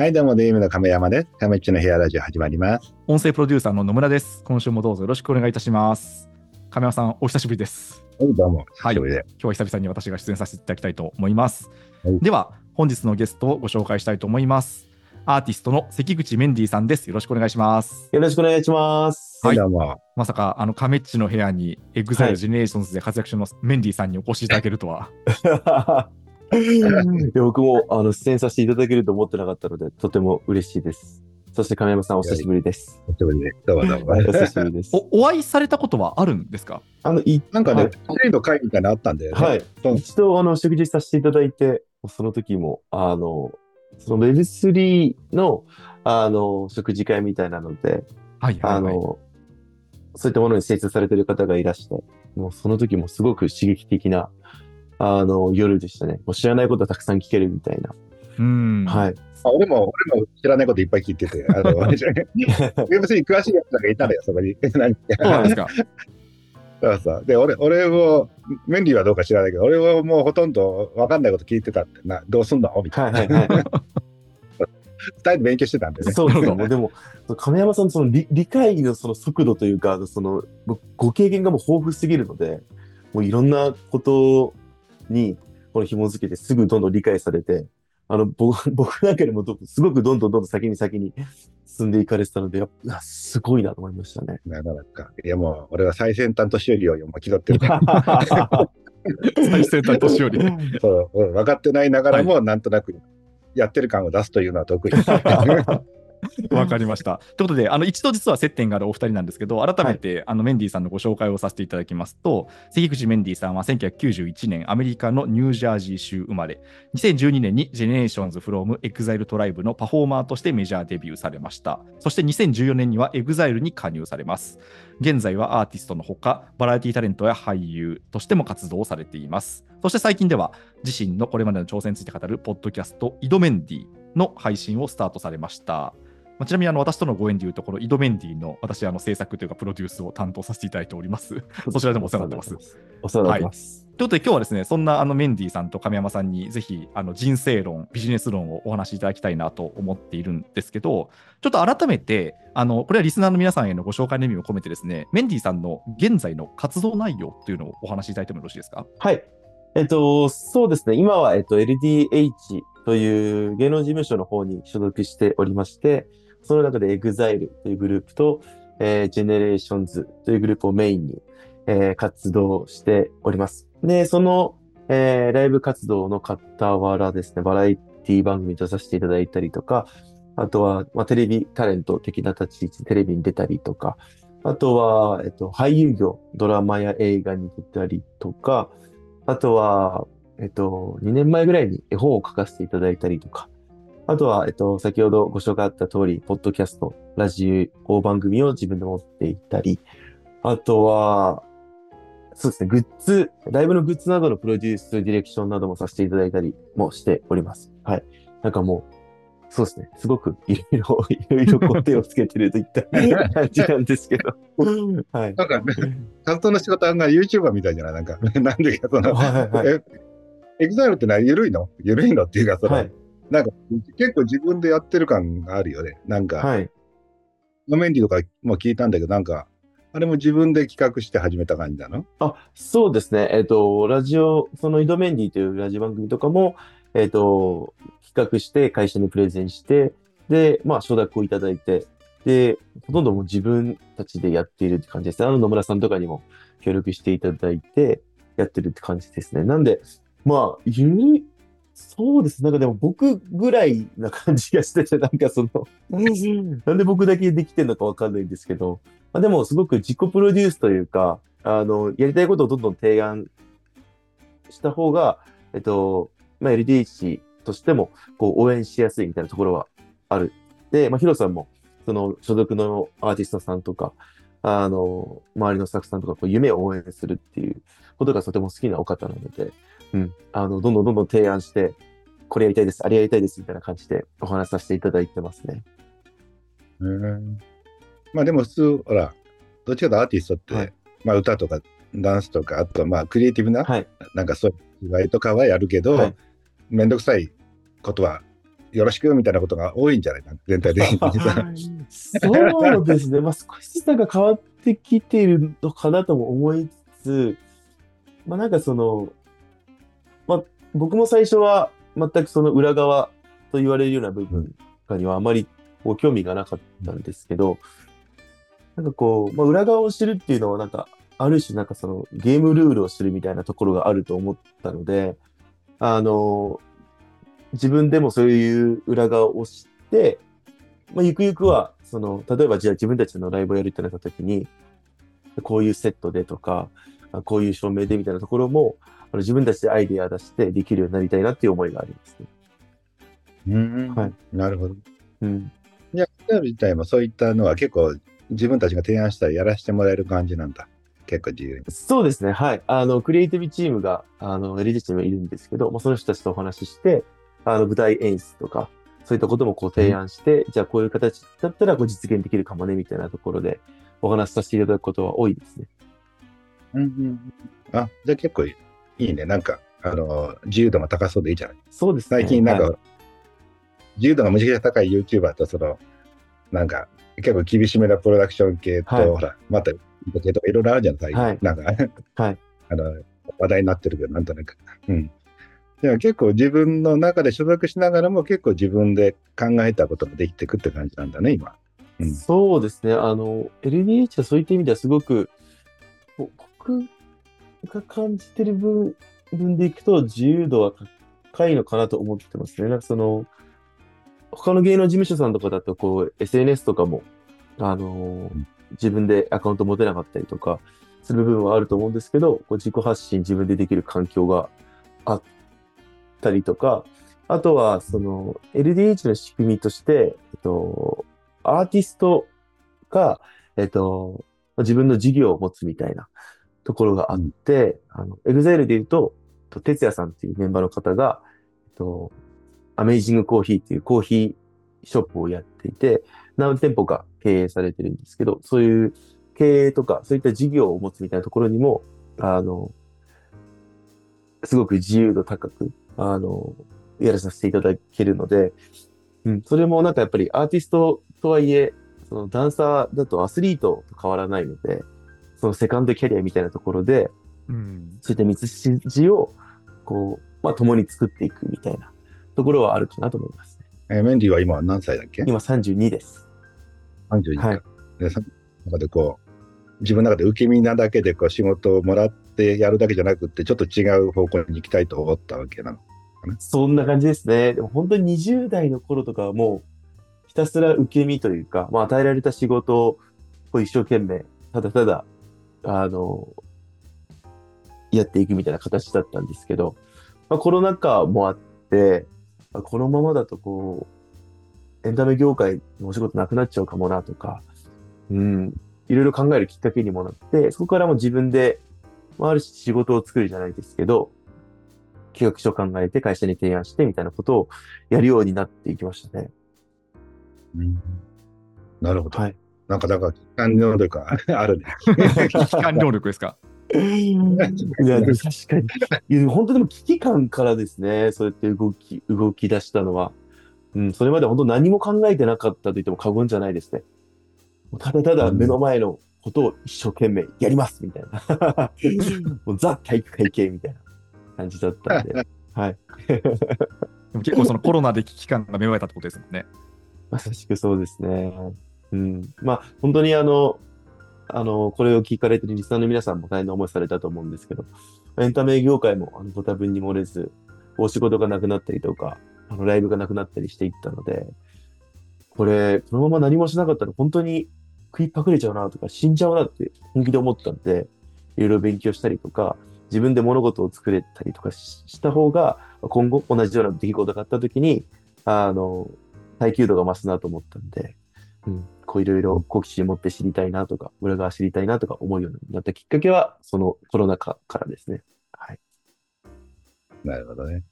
はい、どうも、 DMMの亀山です。亀っちの部屋ラジオ始まります。音声プロデューサーの野村です。今週もどうぞよろしくお願いいたします。亀山さん、お久しぶりです。はい、どうも。はい今日は久々に私が出演させていただきたいと思います。はいでは、本日のゲストをご紹介したいと思います。アーティストの関口メンディーさんです。よろしくお願いします。よろしくお願いします。はいどうも。まさか、あの、亀っちの部屋に、エグザイルジェネレーションズで活躍中のメンディーさんにお越しいただけるとは。い や 僕もあの出演させていただけると思ってなかったので、とても嬉しいです。そして亀山さん、お久しぶりです。久しぶりで。どうもどうもはい。お久しぶりです。お、お会いされたことはあるんですか？あの、いなんかね、はいトレード会みたいなのあったんだよね。はい。一度、あの、食事させていただいて、その時も、あの、その Web3 の、あの、食事会みたいなので、はいはい、はい。あの、そういったものに精通されてる方がいらして、もうその時もすごく刺激的な、あの、夜でしたね。もう知らないことはたくさん聞けるみたいな。うん。はい。あ俺も、俺も知らないこといっぱい聞いてて、あの、Web3 に詳しいやつらがいたのよ、そこに。なんかそうなんですか。そうそう。で、俺、俺も、メンディーはどうか知らないけど、俺はもうほとんど分かんないこと聞いてたってな、どうすんの？みたいな。はいはいはい。伝えて勉強してたんでね。そうですね。なるほどもうでも、亀山さんのその理理解のその速度というか、そのご経験がもう豊富すぎるので、もういろんなことにこの紐づけてすぐどんどん理解されて、あの、僕 僕なんかよりもどすごくどんどんどんどん先に先に進んでいかれてたので、やっぱすごいなと思いましたね。なかなか。いやもう、俺は最先端年寄りをもう気取ってるから。最先端年寄り。そう、うん分かってないながらも、なんとなくやってる感を出すというのは得意。わかりました。ということで、あの一度実は接点があるお二人なんですけど、改めて、あのメンディーさんのご紹介をさせていただきますと、関口メンディーさんは1991年、アメリカのニュージャージー州生まれ、2012年に Generations from EXILE トライブのパフォーマーとしてメジャーデビューされました。そして2014年には EXILE に加入されます。現在はアーティストのほか、バラエティタレントや俳優としても活動をされています。そして最近では、自身のこれまでの挑戦について語るポッドキャスト、イドメンディの配信をスタートされました。まあちなみにあの私とのご縁でいうところ、イドメンディの私、あの制作というかプロデュースを担当させていただいております。そちらでもお世話になってます。お世話になってます。ということで今日はですね、そんなあのメンディさんと亀山さんにぜひあの人生論、ビジネス論をお話しいただきたいなと思っているんですけど、ちょっと改めて、あのこれはリスナーの皆さんへのご紹介の意味を込めてですね、メンディさんの現在の活動内容というのをお話しいただいてもよろしいですか？はい。えっと、そうですね。今は、えっと、LDH という芸能事務所の方に所属しておりまして、その中で EXILE というグループと、えー、GENERATIONS というグループをメインに、えー活動しております。で、その、えーライブ活動の傍らですね、バラエティ番組出させていただいたりとか、あとは、まあ、テレビタレント的な立ち位置、テレビに出たりとか、あとは、えっと、俳優業、ドラマや映画に出たりとか、あとは、えっと、2年前ぐらいに絵本を書かせていただいたりとか、あとは、えっと、先ほどご紹介あった通り、ポッドキャスト、ラジオ番組を自分で持っていったり、あとは、そうですね、グッズ、ライブのグッズなどのプロデュース、ディレクションなどもさせていただいたりもしております。はい。なんかもう、そうですね、すごくいろいろ、いろいろこう手をつけてるといった 感じなんですけど。はい。なんか、活動の仕事はなんか YouTuber みたいじゃない？なんか、なんでか、その、はいはいエグザイルってのは緩いの？緩いのっていうか、その、はい。なんか、結構自分でやってる感があるよね。なんか、はい。ノメンディとかも聞いたんだけど、なんか、あれも自分で企画して始めた感じなの？あ、そうですね。えっ、と、ラジオ、その井戸メンディというラジオ番組とかも、えっ、と、企画して会社にプレゼンして、で、まあ、承諾をいただいて、で、ほとんどもう自分たちでやっているって感じですね。あの野村さんとかにも協力していただいて、やってるって感じですね。なんで、まあ、ゆる、そうです。なんかでも僕ぐらいな感じがしてて、なんかその、なんで僕だけできてるのかわかんないんですけど、まあ、でもすごく自己プロデュースというか、あの、やりたいことをどんどん提案した方が、えっと、まあ、LDH としても、こう、応援しやすいみたいなところはある。で、まあ、ヒロさんも、その、所属のアーティストさんとか、あの、周りのスタッフさんとか、こう、夢を応援するっていうことがとても好きなお方なので、うん、あの、どんどんどんどん提案して、これやりたいです、あれやりたいです、みたいな感じでお話しさせていただいてますね。うんまあでも普通、ほら、どっちかとアーティストって、はいまあ歌とかダンスとか、あとはまあクリエイティブな、はい。なんかそういう芝居とかはやるけど、はいめんどくさいことはよろしくみたいなことが多いんじゃない？か全体的にさ。そうですね。まあ少しずつなんか変わってきているのかなとも思いつつ、まあなんかその、まあ僕も最初は全くその裏側と言われるような部分かにはあまりこう興味がなかったんですけど、なんかこう、まあ、裏側を知るっていうのはなんか、ある種なんかそのゲームルールを知るみたいなところがあると思ったので、あの、自分でもそういう裏側を知って、まあ、ゆくゆくは、その、例えばじゃあ自分たちのライブをやるってなった時に、こういうセットでとか、こういう照明でみたいなところも、あの自分たちでアイデア出してできるようになりたいなっていう思いがありますね。うんはいなるほど。うん。いや、クラブ自体もそういったのは結構自分たちが提案したらやらせてもらえる感じなんだ。結構自由に。そうですね。はい。あの、クリエイティブチームが、あの、エリジチームいるんですけど、まあ、その人たちとお話しして、あの、舞台演出とか、そういったこともこう提案して、じゃあこういう形だったらこう実現できるかもね、みたいなところでお話しさせていただくことは多いですね。うんうん、あ、じゃあ結構いいね。なんか、あの、自由度が高そうでいいじゃない。そうですね。最近なんか、はい自由度がむちゃくちゃ高い YouTuber とその、なんか、結構厳しめなプロダクション系と、はいほら、また、系とかいろいろあるじゃん、最近。はいなんか、はい。あの、話題になってるけど、なんとなく。うん。でも結構自分の中で所属しながらも結構自分で考えたことができてくって感じなんだね、今。うんそうですね。あの、LDH はそういった意味ではすごく、ぼ僕が感じてる分分でいくと自由度は高いのかなと思ってますね。なんかその、他の芸能事務所さんとかだと、こう、SNS とかも、あのん自分でアカウント持てなかったりとかする部分はあると思うんですけど、こう自己発信自分でできる環境があったりとか、あとは、その、LDH の仕組みとして、えっと、アーティストが、えっと、自分の事業を持つみたいなところがあって、あの、EXILE で言うと、と哲也さんっていうメンバーの方が、えっと、アメイジングコーヒーっていうコーヒーショップをやっていて、何店舗か経営されてるんですけど、そういう経営とか、そういった事業を持つみたいなところにも、あの、すごく自由度高く、あの、やらさせていただけるので、うん、それもなんかやっぱりアーティストとはいえ、そのダンサーだとアスリートと変わらないので、そのセカンドキャリアみたいなところで、うん。そういった道筋を、こう、まあ、共に作っていくみたいなところはあるかなと思いますね。えーメンディーは今何歳だっけ？今32です。?32 か。はいで、その中でこう、自分の中で受け身なだけでこう仕事をもらってやるだけじゃなくって、ちょっと違う方向に行きたいと思ったわけなの。そんな感じですね。でも本当に20代の頃とかはもう、ひたすら受け身というか、まあ、与えられた仕事をこう一生懸命、ただただ、あの、やっていくみたいな形だったんですけど、まあ、コロナ禍もあって、まあこのままだとこう、エンタメ業界のお仕事なくなっちゃうかもなとか、うん、いろいろ考えるきっかけにもなって、そこからも自分で、まあ、ある種仕事を作るじゃないですけど、企画書を考えて会社に提案してみたいなことをやるようになっていきましたね。うんなるほど。はい。なんか、だから、機関能力が あるね。危機管能力ですか？いや、でも確かに。いや本当でも危機感からですね、そうやって動き、動き出したのは。うん、それまで本当何も考えてなかったと言っても過言じゃないですね。もうただただ目の前のことを一生懸命やりますみたいな。もうザ体育会系みたいな感じだったんで。はい。でも結構そのコロナで危機感が芽生えたってことですもんね。まさしくそうですね。うん。まあ、本当にあの、あの、これを聞かれてるリスナーの皆さんも大変な思いされたと思うんですけど、エンタメ業界もあのご多分に漏れず、お仕事がなくなったりとか、あのライブがなくなったりしていったので、これ、このまま何もしなかったら本当に食いっぱくれちゃうなとか、死んじゃうなって本気で思ったんで、いろいろ勉強したりとか、自分で物事を作れたりとかしした方が、今後同じような出来事があった時に、あの、耐久度が増すなと思ったんで、うん、こういろいろ好奇心持って知りたいなとか、裏側知りたいなとか思うようになったきっかけは、そのコロナ禍からですね。はい。なるほどね。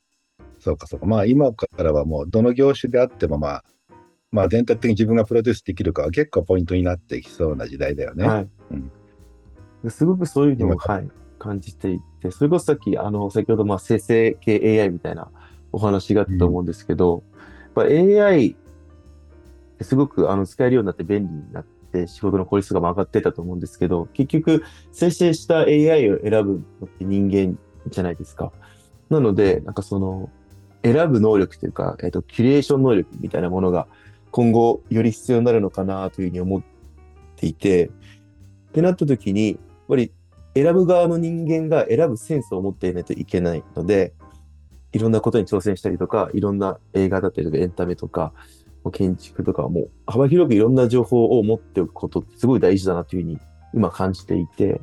そうか、そうか。まあ、今からはもう、どの業種であっても、まあ、まあ、全体的に自分がプロデュースできるかは結構ポイントになってきそうな時代だよね。はい。うんすごくそういうのを、今はい、感じていて、それこそさっき、あの、先ほど、まあ、生成系 AI みたいなお話があったと思うんですけど、ぱ AI ってすごくあの使えるようになって便利になって仕事の効率が上がってたと思うんですけど、結局生成した AI を選ぶのって人間じゃないですか。なので、なんかその選ぶ能力というか、えっ、と、キュレーション能力みたいなものが今後より必要になるのかなというふうに思っていて、ってなった時に、やっぱり選ぶ側の人間が選ぶセンスを持っていないといけないので、いろんなことに挑戦したりとか、いろんな映画だったりとかエンタメとか、建築とかもう幅広くいろんな情報を持っておくことってすごい大事だなというふうに今感じていて、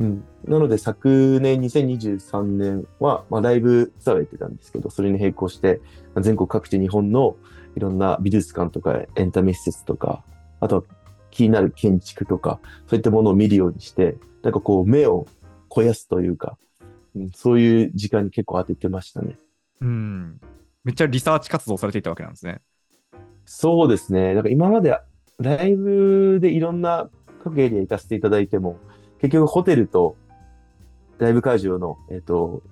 うん。なので昨年2023年は、まあ、ライブツアーをやってたんですけど、それに並行して、まあ、全国各地日本のいろんな美術館とかエンタメ施設とか、あとは気になる建築とか、そういったものを見るようにして、なんかこう目を肥やすというか、うん、そういう時間に結構当ててましたね。うん。めっちゃリサーチ活動されていたわけなんですね。そうですね。なんか今までライブでいろんな各エリア行かせていただいても、結局ホテルとライブ会場の、えっ、ー、と、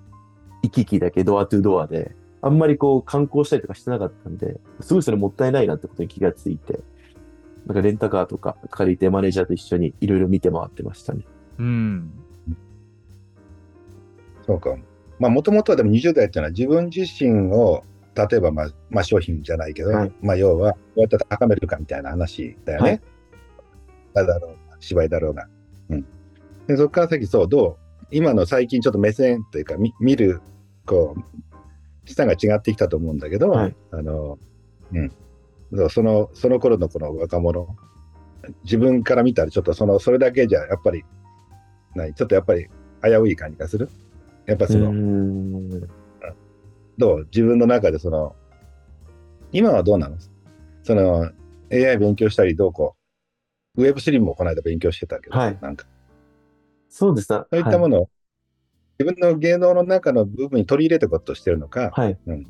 行き来だけドアトゥドアで、あんまりこう観光したりとかしてなかったんで、すごいそれもったいないなってことに気がついて、なんかレンタカーとか借りてマネージャーと一緒にいろいろ見て回ってましたね。うん。そうか。まあもともとはでも20代っていうのは自分自身を例えば、まあ、まあ商品じゃないけど、はい、まあ要はどうやって高めるかみたいな話だよね。はい、だろう芝居だろうが。うん。でそこから先そうどう今の最近ちょっと目線というか見見るこう下が違ってきたと思うんだけど、はい、あのうん。そのその頃のこの若者自分から見たらちょっとそのそれだけじゃやっぱりない。ちょっとやっぱり危うい感じがする。やっぱそのどう？自分の中でその今はどうなの？その AI 勉強したりどうこう？Web3 もこの間勉強してたけど、はい、なんか。そうです。そういったものを、はい、自分の芸能の中の部分に取り入れてことしてるのか、はい。うん。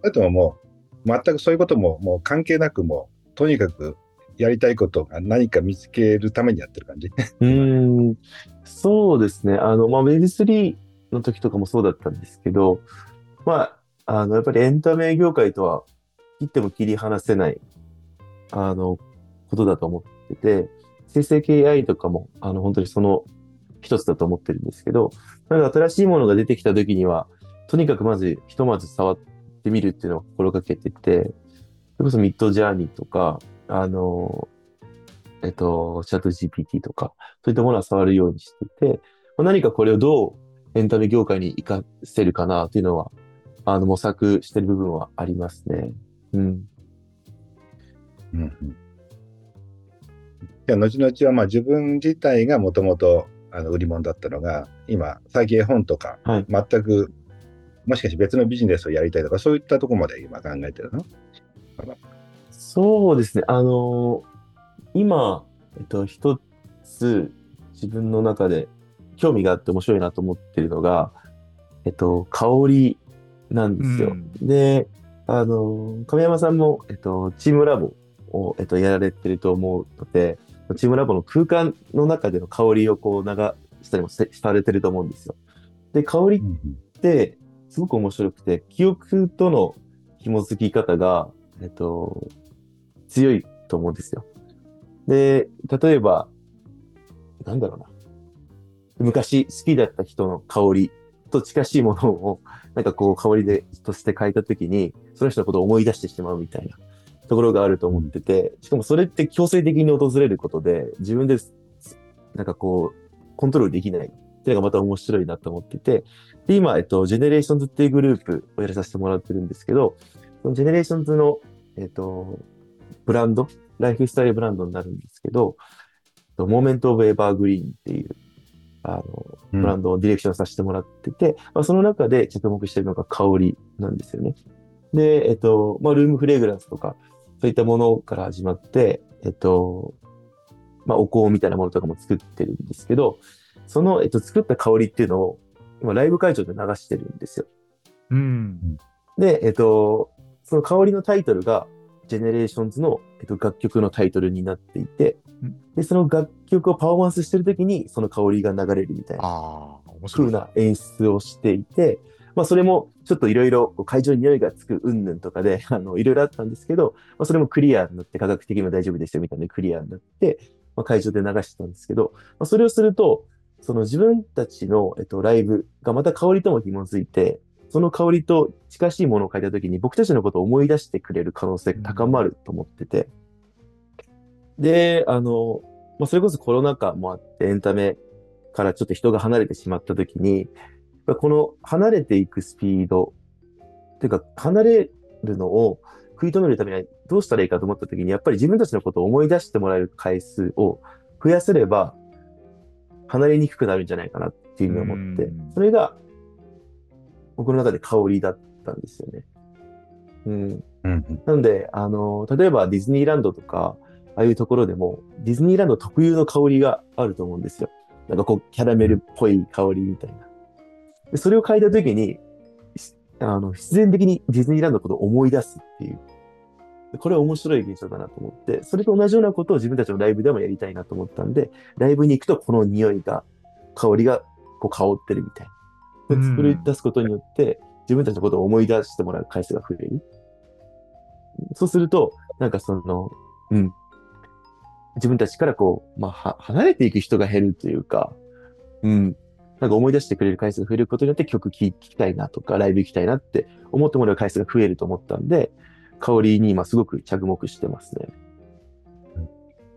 それとももう、全くそういうことももう関係なくもう、とにかくやりたいことが何か見つけるためにやってる感じ？うん、そうですね。あの、まあ、Web3 の時とかもそうだったんですけど、まあ、あの、やっぱりエンタメ業界とは切っても切り離せない、あの、ことだと思ってて、生成系 AI とかも、あの、本当にその一つだと思ってるんですけど、なんか新しいものが出てきた時には、とにかくまずひとまず触ってみるっていうのを心がけてて、それこそミッドジャーニーとか、あの、えっと、チャット GPT とか、そういったものは触るようにしてて、何かこれをどうエンタメ業界に活かせるかなっていうのは、あの、模索してる部分はありますね。うん。うん、うん。じゃ後々はまあ自分自体がもともとあの売り物だったのが、今、最近絵本とか、全く、もしかして別のビジネスをやりたいとか、そういったところまで今考えてるの？そうですね。あのー、今、えっと、一つ自分の中で興味があって面白いなと思ってるのが、えっと、香りなんですよ。うん、で、あのー、亀山さんも、えっと、チームラボを、えっと、やられてると思うので、チームラボの空間の中での香りをこう流したりもされてると思うんですよ。で、香りってすごく面白くて、記憶との紐づき方が、えっと、強いと思うんですよ。で、例えば、なんだろうな。昔好きだった人の香りと近しいものを、なんかこう香りでとして書いたときに、その人のことを思い出してしまうみたいな。ところがあると思ってて、しかもそれって強制的に訪れることで、自分で、なんかこう、コントロールできないっていうのがまた面白いなと思ってて、で、今、えっと、ジェネレーションズっていうグループをやらさせてもらってるんですけど、そのジェネレーションズの、えっと、ブランド、ライフスタイルブランドになるんですけど、モーメント・オブ・エバーグリーンっていう、あの、ブランドをディレクションさせてもらってて、うん、まあ、その中で着目してるのが香りなんですよね。で、えっと、まあ、ルームフレグランスとか、そういったものから始まって、えっと、まあ、お香みたいなものとかも作ってるんですけど、その、えっと、作った香りっていうのを、今、ライブ会場で流してるんですよ。うん。で、えっと、その香りのタイトルが、ジェネレーションズの、えっと、楽曲のタイトルになっていて、で、その楽曲をパフォーマンスしてるときに、その香りが流れるみたいな、風な演出をしていて、まあ、それも、ちょっといろいろ会場に匂いがつく云々とかで、あの、いろいろあったんですけど、まあ、それもクリアになって科学的にも大丈夫ですよみたいなクリアになって、まあ、会場で流してたんですけど、まあ、それをすると、その自分たちの、えっと、ライブがまた香りとも紐づいて、その香りと近しいものを書いたときに僕たちのことを思い出してくれる可能性が高まると思ってて。で、あの、まあ、それこそコロナ禍もあってエンタメからちょっと人が離れてしまったときに、この離れていくスピード、というか離れるのを食い止めるためにはどうしたらいいかと思ったときに、やっぱり自分たちのことを思い出してもらえる回数を増やせれば、離れにくくなるんじゃないかなっていうふうに思って、それが僕の中で香りだったんですよね。うん。うん、なので、あの、例えばディズニーランドとか、ああいうところでも、ディズニーランド特有の香りがあると思うんですよ。なんかこう、キャラメルっぽい香りみたいな。でそれを嗅いだときに、あの、必然的にディズニーランドのことを思い出すっていう。これは面白い現象だなと思って、それと同じようなことを自分たちのライブでもやりたいなと思ったんで、ライブに行くとこの匂いが、香りがこう香ってるみたいな。作り出すことによって、自分たちのことを思い出してもらう回数が増える。そうすると、なんかその、うん。自分たちからこう、まあ、離れていく人が減るというか、うん。なんか思い出してくれる回数が増えることによって曲聴きたいなとか、ライブ行きたいなって思ってもらう回数が増えると思ったんで、香りに今すごく着目してますね。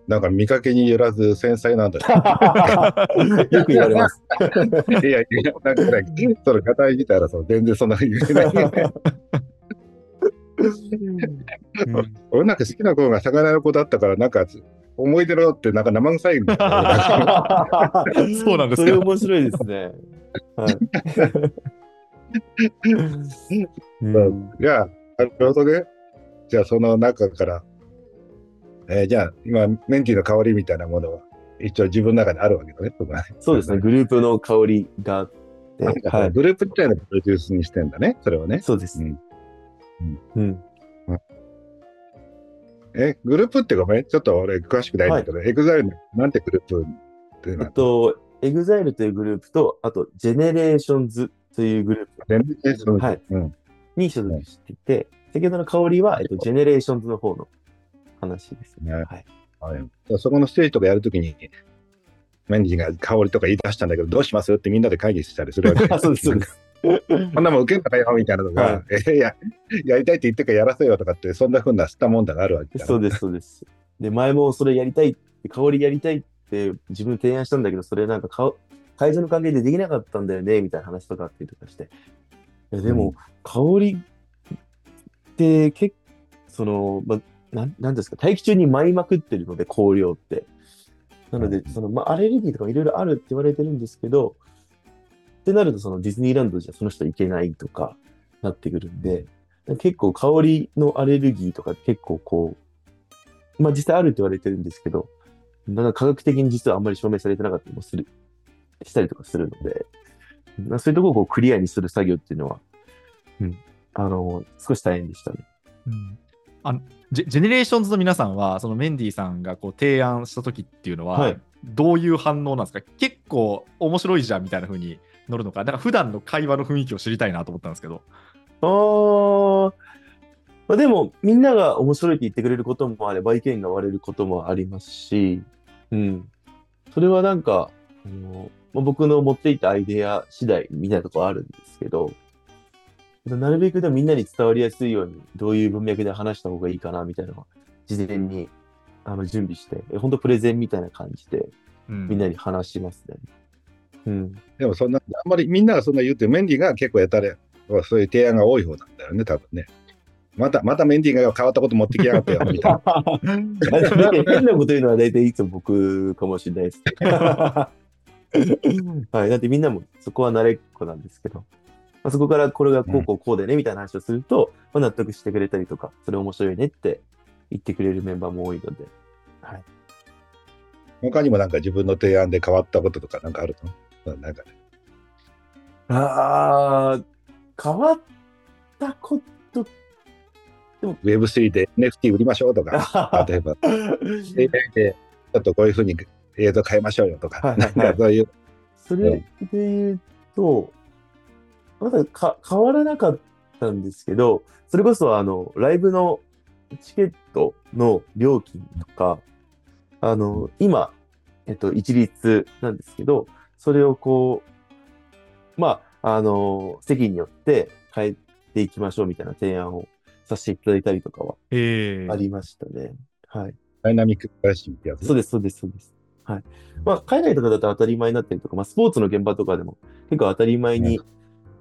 なんか見かけによらず繊細なんだね。よく言われます。いやいや、なんかね、その硬い見たらその全然そんな言えない、俺なんか好きな子が魚の子だったから、なんか思い出ろってなんか生臭いんだそうなんですか。それ面白いですね。はい。じゃあ、なるほどね。じゃあその中からえー、じゃあ、今、メンティーの香りみたいなものは、一応自分の中であるわけだね、ね。そうですね、グループの香りがあって、はい、グループ自体のプロデュースにしてんだね、それはね。そうです。うん。うん。うん、え、グループってごめん、ちょっと俺詳しくないんだけど、エグザイルなんてグループってえっと、エグザイルというグループと、あと、ジェネレーションズというグループ。ジェネレーションズ、はい。うん、に所属してい。て、先ほどの香りは、えっと、ジェネレーションズの方の話ですね。はい。はい、そこのステージとかやるときに、メンディが香りとか言い出したんだけど、どうしますってみんなで会議したりするわけ そうです、そうです。こんなもん受けんのかよみたいなとか、はい、えや、やりたいって言ってからやらせよとかって、そんなふうなしたもんだがあるわけそうです、そうです。で、前もそれやりたいって、香りやりたいって自分提案したんだけど、それなんかか会場の関係でできなかったんだよね、みたいな話とかっていうとかして。いやでも、うん、香りって結構、その、まあ、なん、なんですか、大気中に舞いまくってるので、香料って。なので、その、まあ、アレルギーとかいろいろあるって言われてるんですけど、ってなると、そのディズニーランドじゃその人行けないとかなってくるんで、結構香りのアレルギーとか結構こう、まあ実際あるって言われてるんですけど、なんか科学的に実はあんまり証明されてなかったりもする、したりとかするので、そういうところをこうクリアにする作業っていうのは、うん、あの、少し大変でしたね。うんあのジェジェネレーションズの皆さんは、そのメンディーさんがこう提案した時っていうのは、はい、どういう反応なんですか？結構面白いじゃんみたいな風に乗るのか、なんか普段の会話の雰囲気を知りたいなと思ったんですけど。あまあ、でも、みんなが面白いって言ってくれることもあれば、意見が割れることもありますし、うん。それはなんか、あのまあ、僕の持っていたアイデア次第みたいなところあるんですけど、なるべくでもみんなに伝わりやすいように、どういう文脈で話した方がいいかな、みたいなのは、事前にあの準備して、本当プレゼンみたいな感じで、みんなに話しますね。うん。でもそんな、あんまりみんながそんな言うて、メンディーが結構やたれ、そういう提案が多い方なんだよね、多分ね。また、またメンディーが変わったこと持ってきやがってよ、みたいな。変なこと言うのは大体いつも僕かもしれないです。はい。だってみんなもそこは慣れっこなんですけど。まあ、そこからこれがこうこうこうでねみたいな話をすると、まあ、納得してくれたりとか、それ面白いねって言ってくれるメンバーも多いので。はい、他にもなんか自分の提案で変わったこととかなんかあるの？なんかね。ああ、変わったこと。でも。Web3 で NFT 売りましょうとか、例えば、AI でちょっとこういうふうに映像変えましょうよとか、はいはいはい、なんかそういう。それで言うと、まだか変わらなかったんですけど、それこそあの、ライブのチケットの料金とか、あの、今、えっと、一律なんですけど、それをこう、まあ、あの、席によって変えていきましょうみたいな提案をさせていただいたりとかはえありましたね。はい。ダイナミックプライシングってやつ。そうです、そうです、そうです。はい。まあ、海外とかだと当たり前になってるとか、まあ、スポーツの現場とかでも結構当たり前に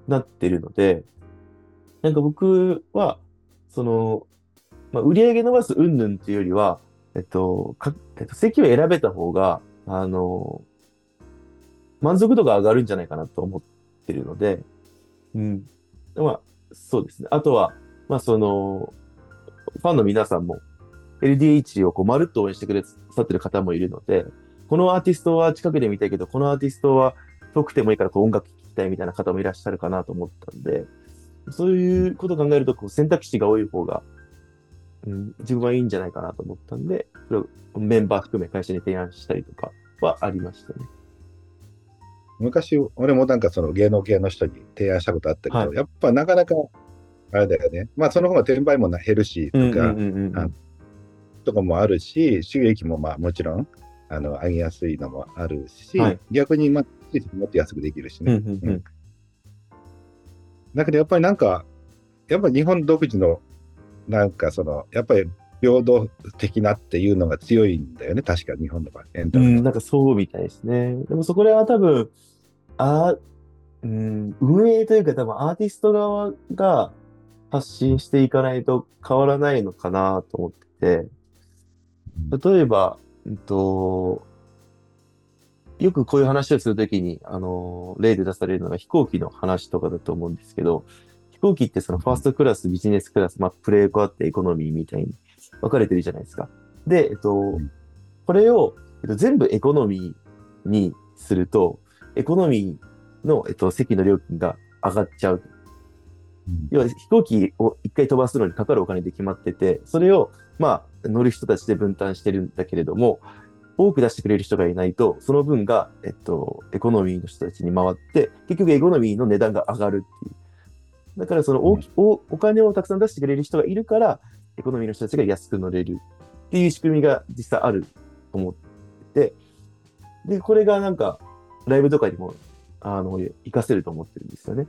なってるので、なんか僕は、その、まあ、売り上げ伸ばす云々っていうよりは、えっと、かえっと、席を選べた方が、あの、満足度が上がるんじゃないかなと思ってるので、うん。まあ、そうですね。あとは、まあ、その、ファンの皆さんも、LDH をこうまるっと応援してくださってる方もいるので、このアーティストは近くで見たいけど、このアーティストは遠くてもいいからこう音楽たいみたいな方もいらっしゃるかなと思ったんで、そういうことを考えるとこう選択肢が多い方が、うん、自分はいいんじゃないかなと思ったんで、それをメンバー含め会社に提案したりとかはありましたね。昔、俺もなんかその芸能系の人に提案したことあったけど、はいやっぱなかなか、あれだよね。まあその方が転売も減るし、とか、とかもあるし、収益もまあもちろん、あの、上げやすいのもあるし、はい逆にまあ、もっと安くできるしうんね。だけどやっぱりなんか、やっぱり日本独自の、なんかその、やっぱり平等的なっていうのが強いんだよね、確か日本の場合、エンタメ。はうん、なんかそうみたいですね。でもそこらは多分、あうん、運営というか多分アーティスト側が発信していかないと変わらないのかなと思ってて、例えば、うんと、よくこういう話をするときに、あの、例で出されるのが飛行機の話とかだと思うんですけど、飛行機ってそのファーストクラス、ビジネスクラス、まあ、プレイコあってエコノミーみたいに分かれてるじゃないですか。で、えっとん、これを、えっと、全部エコノミーにすると、エコノミーの、えっと、席の料金が上がっちゃう。うん要は飛行機を一回飛ばすのにかかるお金で決まってて、それを、まあ、乗る人たちで分担してるんだけれども、多く出してくれる人がいないと、その分が、えっと、エコノミーの人たちに回って、結局エコノミーの値段が上がるっていう。だから、その大き、おお金をたくさん出してくれる人がいるから、エコノミーの人たちが安く乗れるっていう仕組みが実際あると思ってて、で、これがなんか、ライブとかにも、あの、活かせると思ってるんですよね。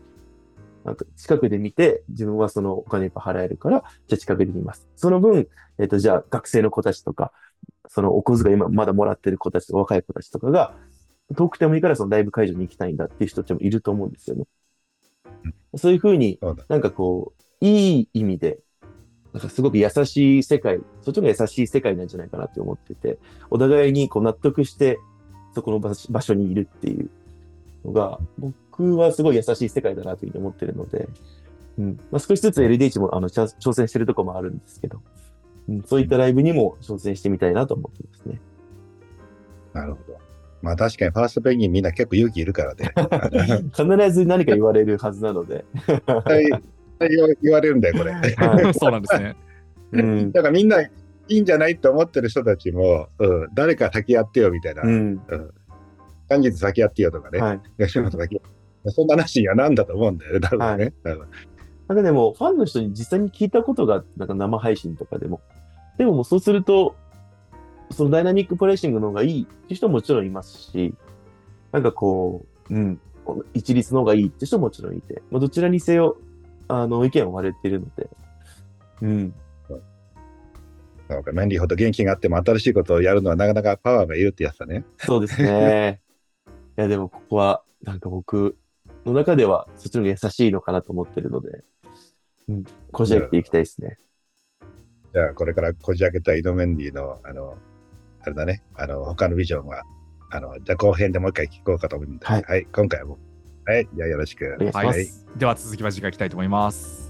なんか近くで見て、自分はそのお金いっぱい払えるから、じゃあ近くで見ます。その分、えっ、と、じゃあ学生の子たちとか、そのお小遣い今まだもらってる子たちとか若い子たちとかが、遠くてもいいからそのライブ会場に行きたいんだっていう人たちもいると思うんですよね。そういうふうに。なんかこう、いい意味で、なんかすごく優しい世界、そっちの優しい世界なんじゃないかなって思ってて、お互いにこう納得して、そこの場所にいるっていうのが、僕はすごい優しい世界だなというふうに思ってるので、うんまあ、少しずつ LDH もあの挑戦してるところもあるんですけど、うん、そういったライブにも挑戦してみたいなと思ってますね。なるほど。まあ確かにファーストペンギンみんな結構勇気いるからね。必ず何か言われるはずなので。絶対言わ言われるんだよ、これ。はいそうなんですね。うん。だからみんないいんじゃないと思ってる人たちも、うん、誰か先やってよみたいな、うん。元日先やってよとかね、はい。吉本先やそんな話にはなんだと思うんだよね、多分ね。多分なんかでも、ファンの人に実際に聞いたことが、なんか生配信とかでも。でももうそうすると、そのダイナミックプレイシングの方がいいっていう人ももちろんいますし、なんかこう、うん、一律の方がいいって人ももちろんいて、まあ、どちらにせよ、あの、意見は割れてるので、うん、なんかメンディーほど元気があっても新しいことをやるのはなかなかパワーがいるってやつだね。そうですね。いや、でもここは、なんか僕の中では、そっちの方が優しいのかなと思ってるので、うん、こじ開けていきたいですね。じゃあこれからこじ開けた井戸メンディーの、あの、あれだね、あの、他のビジョンは、あの、じゃあ後編でもう一回聞こうかと思うんで、はい今回も。はい、じゃあよろしく。お願いします。はい。では続きは次回いきたいと思います。